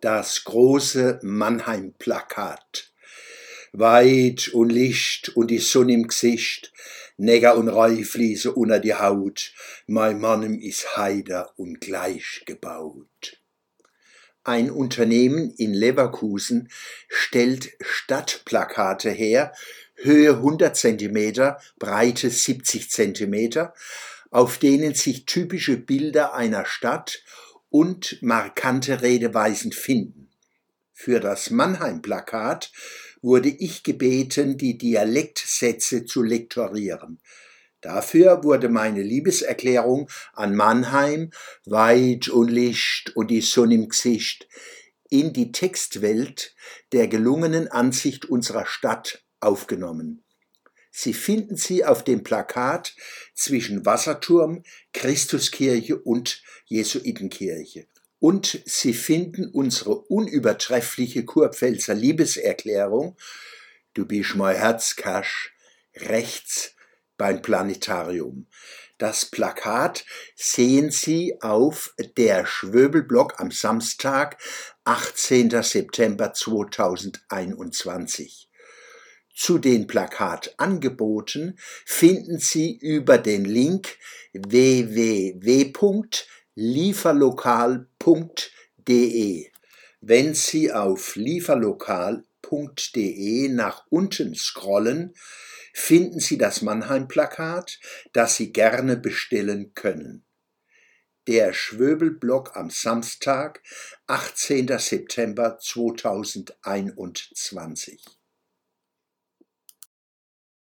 das große Mannheim-Plakat. Weit und Licht und die Sonne im Gesicht, Neger und Reifliese unter die Haut, mein Mannem is heider und gleich gebaut. Ein Unternehmen in Leverkusen stellt Stadtplakate her, Höhe 100 cm, Breite 70 cm, auf denen sich typische Bilder einer Stadt und markante Redeweisen finden. Für das Mannheim-Plakat wurde ich gebeten, die Dialektsätze zu lektorieren. Dafür wurde meine Liebeserklärung an Mannheim, weit und Licht und die Sonne im Gesicht, in die Textwelt der gelungenen Ansicht unserer Stadt aufgenommen. Sie finden sie auf dem Plakat zwischen Wasserturm, Christuskirche und Jesuitenkirche. Und Sie finden unsere unübertreffliche Kurpfälzer Liebeserklärung Du bist mein Herzkasch rechts beim Planetarium. Das Plakat sehen Sie auf der Schwöbelblock am Samstag, 18. September 2021. Zu den Plakatangeboten finden Sie über den Link www.lieferlokal.de. Wenn Sie auf lieferlokal.de nach unten scrollen, finden Sie das Mannheim-Plakat, das Sie gerne bestellen können. Der Schwöbelblock am Samstag, 18. September 2021.